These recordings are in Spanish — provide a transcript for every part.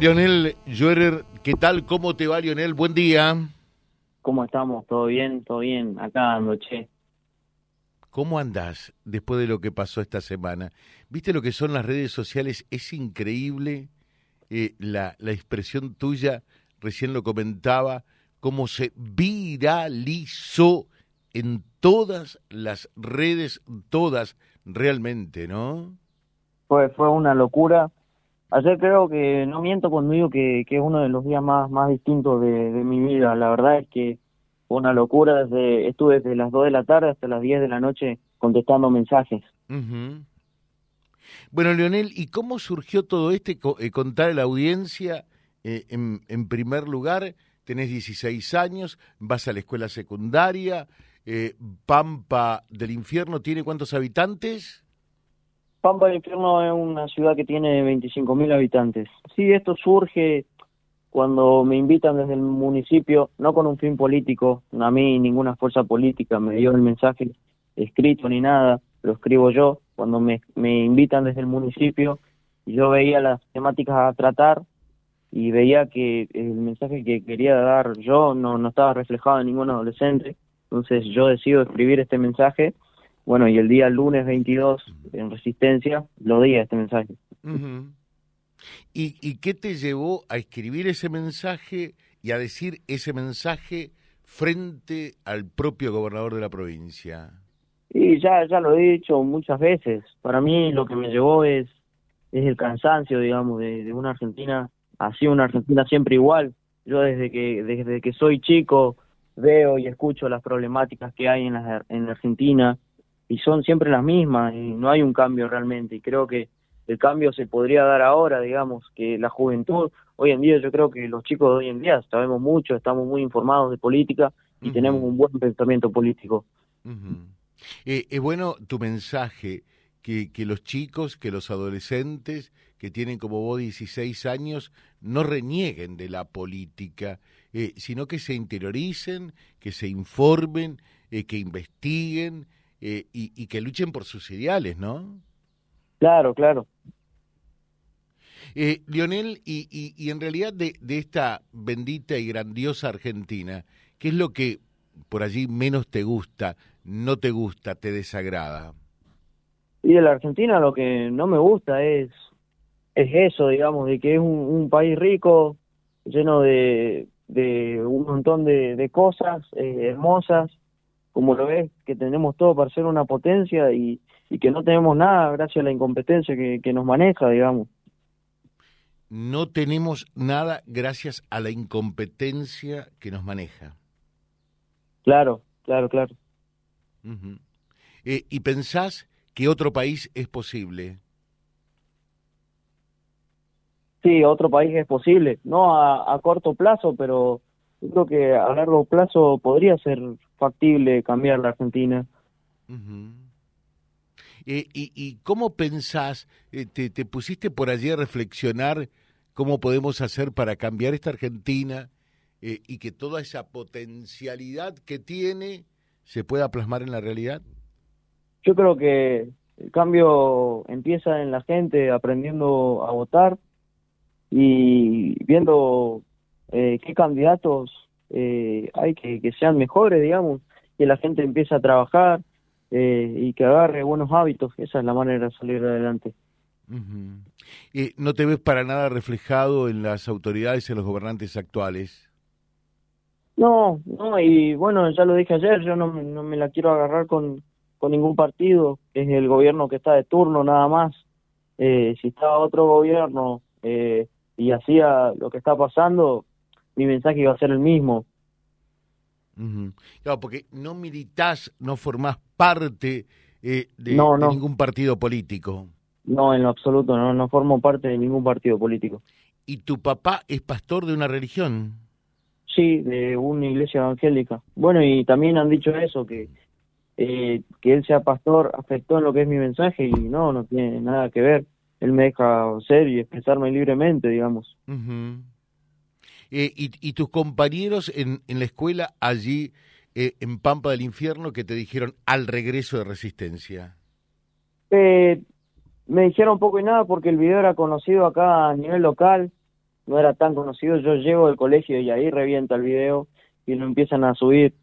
Lionel Llorer, ¿qué tal? ¿Cómo te va, Lionel? Buen día. ¿Cómo estamos? ¿Todo bien? ¿Todo bien? Acá ando, che. ¿Cómo andás después de lo que pasó esta semana? ¿Viste lo que son las redes sociales? Es increíble eh, la, la expresión tuya, recién lo comentaba, cómo se viralizó en todas las redes, todas realmente, ¿no? Fue, fue una locura. Ayer creo que, no miento cuando digo que, que es uno de los días más, más distintos de, de mi vida. La verdad es que fue una locura. Desde, estuve desde las 2 de la tarde hasta las 10 de la noche contestando mensajes. Bueno, Leonel, ¿y cómo surgió todo este eh, contar a la audiencia? eh, en, en primer lugar, tenés 16 años, vas a la escuela secundaria, eh, Pampa del Infierno, ¿tiene cuántos habitantes? Pampa del Infierno es una ciudad que tiene 25.000 habitantes. Sí, esto surge cuando me invitan desde el municipio, no con un fin político, a mí ninguna fuerza política me dio el mensaje escrito ni nada, lo escribo yo, cuando me, invitan desde el municipio, yo veía las temáticas a tratar y veía que el mensaje que quería dar yo no, no estaba reflejado en ningún adolescente, entonces yo decido escribir este mensaje bueno, y el día lunes 22, en Resistencia, lo di a este mensaje. ¿Y, ¿Y qué te llevó a escribir ese mensaje y a decir ese mensaje frente al propio gobernador de la provincia? Y ya, ya lo he dicho muchas veces. Para mí lo que me llevó es, es el cansancio, digamos, de, de una Argentina, así una Argentina siempre igual. Yo desde que, desde que soy chico veo y escucho las problemáticas que hay en, la, en Argentina y son siempre las mismas y no hay un cambio realmente. Y creo que el cambio se podría dar ahora, digamos, que la juventud, hoy en día yo creo que los chicos de hoy en día sabemos mucho, estamos muy informados de política y tenemos un buen pensamiento político. Ujú. Eh, es bueno tu mensaje, que, que los chicos, que los adolescentes que tienen como vos 16 años no renieguen de la política, eh, sino que se interioricen, que se informen, eh, que investiguen eh, y, y que luchen por sus ideales, ¿no? Claro, claro. Eh, Lionel, y, y, y en realidad de, de esta bendita y grandiosa Argentina, ¿qué es lo que por allí menos te gusta, no te gusta, te desagrada? Y de la Argentina lo que no me gusta es, es eso, digamos, de que es un, un país rico, lleno de, de un montón de, de cosas eh, hermosas, como lo ves, que tenemos todo para ser una potencia y, y que no tenemos nada gracias a la incompetencia que, que nos maneja, digamos. No tenemos nada gracias a la incompetencia que nos maneja. Claro, claro, claro. Eh, ¿Y pensás que otro país es posible? Sí, otro país es posible, no a, a corto plazo, pero yo creo que a largo plazo podría ser factible cambiar la Argentina. Eh, y, ¿Y cómo pensás, eh, te, te pusiste por allí a reflexionar cómo podemos hacer para cambiar esta Argentina eh, y que toda esa potencialidad que tiene se pueda plasmar en la realidad? Yo creo que el cambio empieza en la gente aprendiendo a votar y viendo eh, qué candidatos eh, hay que, que sean mejores, digamos, que la gente empiece a trabajar eh, y que agarre buenos hábitos. Esa es la manera de salir adelante. Ujú. Eh, ¿No te ves para nada reflejado en las autoridades, en los gobernantes actuales? No, no, y bueno, ya lo dije ayer, yo no, me- no me la quiero agarrar con, con ningún partido, es el gobierno que está de turno nada más. Eh, si estaba otro gobierno eh, y hacía lo que está pasando, mi mensaje iba a ser el mismo. Ujú. Claro, porque no militás, no formás parte eh, de, No, de no. ningún partido político. No, en lo absoluto, no, no formo parte de ningún partido político. ¿Y tu papá es pastor de una religión? Sí, de una iglesia evangélica. Bueno, y también han dicho eso, que, eh, que él sea pastor afectó en lo que es mi mensaje y no, no tiene nada que ver. Él me deja ser y expresarme libremente, digamos. Ujú. Eh, y, y tus compañeros en, en la escuela allí eh, en Pampa del Infierno que te dijeron al regreso de Resistencia? Eh, me dijeron poco y nada porque el video era conocido acá a nivel local no era tan conocido, yo llego del colegio y ahí revienta el video y lo empiezan a subir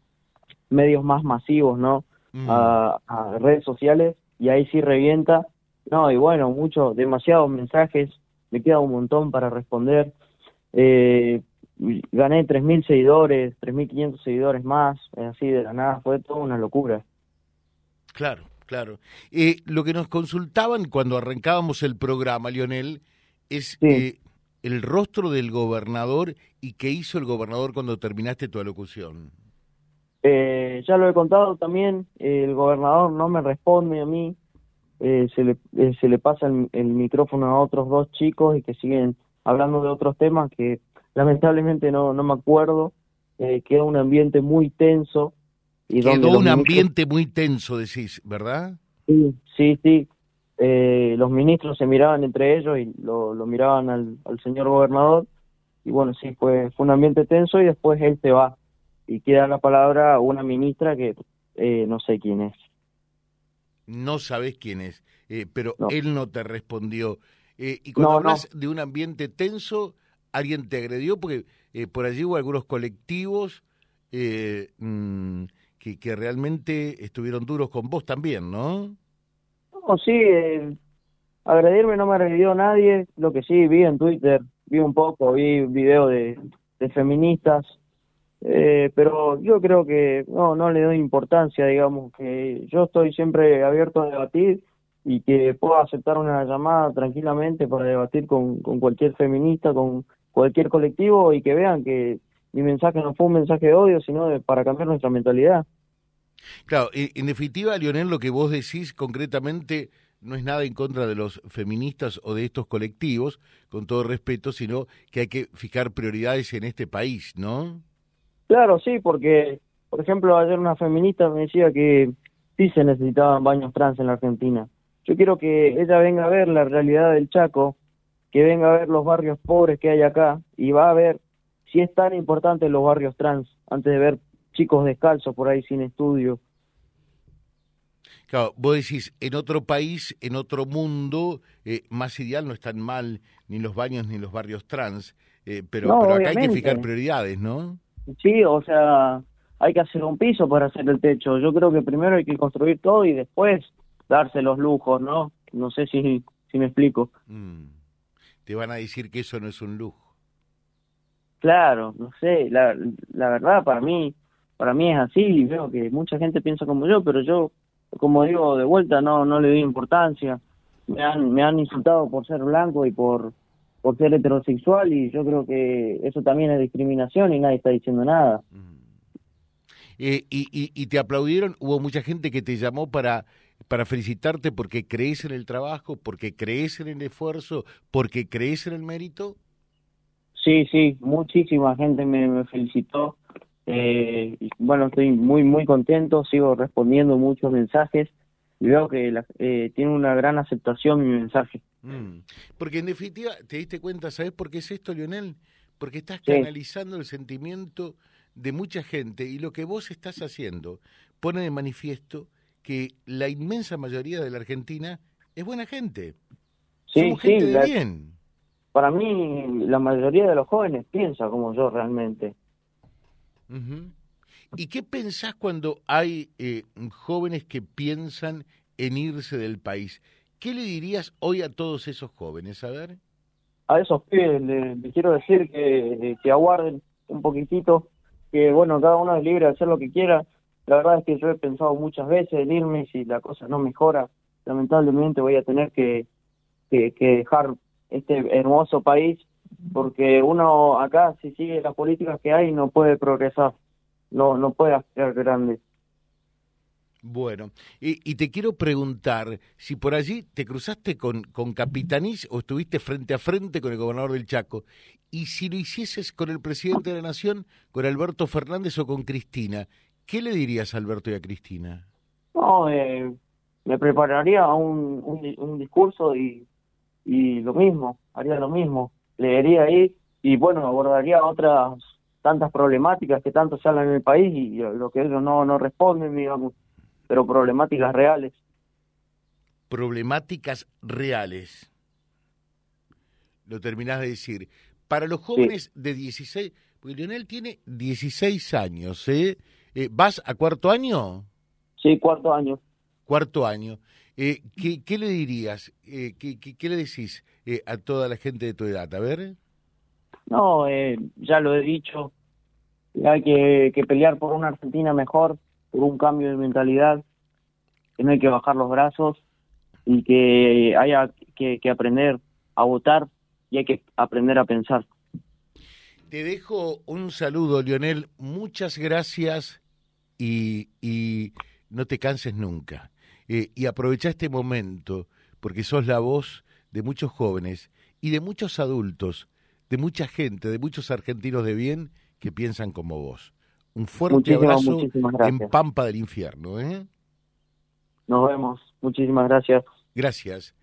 medios más masivos, ¿no? Mm. A, a redes sociales y ahí sí revienta. No, y bueno, muchos, demasiados mensajes, me queda un montón para responder. Eh, gané 3.000 seguidores, 3.500 seguidores más, así de la nada, fue toda una locura. Claro, claro. Eh, lo que nos consultaban cuando arrancábamos el programa, Lionel, es Sí. eh, el rostro del gobernador y qué hizo el gobernador cuando terminaste tu alocución. Eh, ya lo he contado también, el gobernador no me responde a mí, eh, se, le, eh, se le pasa el, el micrófono a otros dos chicos y que siguen hablando de otros temas que lamentablemente no, no me acuerdo, eh, queda un ambiente muy tenso. Y donde Quedó los un ambiente muy tenso, decís, ¿verdad? Sí, sí, sí. Eh, los ministros se miraban entre ellos y lo, lo miraban al, al señor gobernador. Y bueno, sí, fue, fue un ambiente tenso y después él se va. Y queda la palabra a una ministra que eh, no sé quién es. No sabés quién es, eh, pero No. él no te respondió. Eh, y cuando No, no. hablas de un ambiente tenso, ¿alguien te agredió? Porque eh, por allí hubo algunos colectivos eh, mm, que, que realmente estuvieron duros con vos también, ¿no? No, sí, eh, agredirme no me agredió nadie. Lo que sí vi en Twitter, vi un poco, vi video de, de feministas. Eh, pero yo creo que no, no le doy importancia, digamos, que yo estoy siempre abierto a debatir y que puedo aceptar una llamada tranquilamente para debatir con cualquier feminista, con cualquier colectivo y que vean que mi mensaje no fue un mensaje de odio, sino de, para cambiar nuestra mentalidad. Claro, en, definitiva, Lionel, lo que vos decís concretamente no es nada en contra de los feministas o de estos colectivos, con todo respeto, sino que hay que fijar prioridades en este país, ¿no? Claro, sí, porque, por ejemplo, ayer una feminista me decía que sí se necesitaban baños trans en la Argentina. Yo quiero que ella venga a ver la realidad del Chaco, que venga a ver los barrios pobres que hay acá y va a ver si es tan importante los barrios trans antes de ver chicos descalzos por ahí sin estudio. Claro, vos decís, en otro país, en otro mundo, eh, más ideal no están mal ni los baños ni los barrios trans, eh, pero, No, pero acá hay que fijar prioridades, ¿no? Sí, o sea, hay que hacer un piso para hacer el techo. Yo creo que primero hay que construir todo y después darse los lujos, ¿no? No sé si, si me explico. Mm. Te van a decir que eso no es un lujo. Claro, no sé, la, la verdad para mí, para mí es así, y veo que mucha gente piensa como yo, pero yo, como digo, de vuelta no, no le doy importancia. Me han, me han insultado por ser blanco y por, por ser heterosexual y yo creo que eso también es discriminación y nadie está diciendo nada. Mm. Eh, y, y, y te aplaudieron, hubo mucha gente que te llamó para, para felicitarte porque crees en el trabajo, porque crees en el esfuerzo, porque crees en el mérito. Sí, sí, muchísima gente me, me felicitó. Eh, y bueno, estoy muy, muy contento, sigo respondiendo muchos mensajes y veo que la- eh, tiene una gran aceptación mi mensaje. Mm. Porque en definitiva, te diste cuenta, ¿sabes por qué es esto, Lionel? Porque estás Sí. canalizando el sentimiento de mucha gente y lo que vos estás haciendo pone de manifiesto que la inmensa mayoría de la Argentina es buena gente. Sí, Somos sí, gente de la- bien. para mí la mayoría de los jóvenes piensa como yo realmente. ¿Y qué pensás cuando hay eh, jóvenes que piensan en irse del país? ¿Qué le dirías hoy a todos esos jóvenes? A ver. A esos pibes les, les quiero decir que, que aguarden un poquitito, que bueno, cada uno es libre de hacer lo que quiera. La verdad es que yo he pensado muchas veces en irme si la cosa no mejora, lamentablemente voy a tener que, que, dejar este hermoso país porque uno acá si sigue las políticas que hay no puede progresar, no no puede hacer grande. Bueno, y, y te quiero preguntar si por allí te cruzaste con, con Capitanís o estuviste frente a frente con el gobernador del Chaco, y si lo hicieses con el presidente de la Nación, con Alberto Fernández o con Cristina, ¿qué le dirías a Alberto y a Cristina? No, eh, me prepararía un, un, un discurso y, y lo mismo, haría lo mismo, leería ahí y bueno, abordaría otras tantas problemáticas que tanto se hablan en el país y lo que ellos no, no responden, digamos, pero problemáticas reales. Problemáticas reales. Lo terminás de decir. para los jóvenes de 16, porque Lionel tiene 16 años, ¿eh? Eh vas a cuarto año? Sí, cuarto año. Cuarto año. Eh, ¿qué, ¿qué, le dirías? Eh, ¿qué, qué, le decís a toda la gente de tu edad? A ver. No, eh, ya lo he dicho. Hay que, que pelear por una Argentina mejor, por un cambio de mentalidad, que no hay que bajar los brazos y que haya que, que aprender a votar y hay que aprender a pensar. Te dejo un saludo, Lionel. Muchas gracias y, y no te canses nunca. Eh, y aprovecha este momento porque sos la voz de muchos jóvenes y de muchos adultos, de mucha gente, de muchos argentinos de bien que piensan como vos. Un fuerte abrazo en Pampa del Infierno. ¿eh? Nos vemos. Muchísimas gracias. Gracias.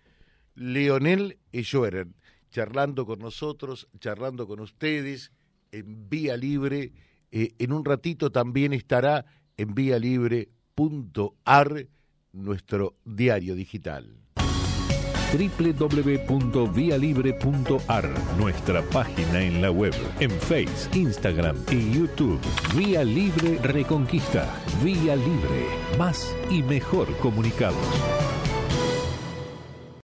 Leonel Ejoeren, charlando con nosotros, charlando con ustedes en Vía Libre. Eh, en un ratito también estará en vialibre.ar nuestro diario digital www.vialibre.ar, nuestra página en la web, en Facebook, Instagram y YouTube. Vía Libre Reconquista. Vía Libre. Más y mejor comunicados.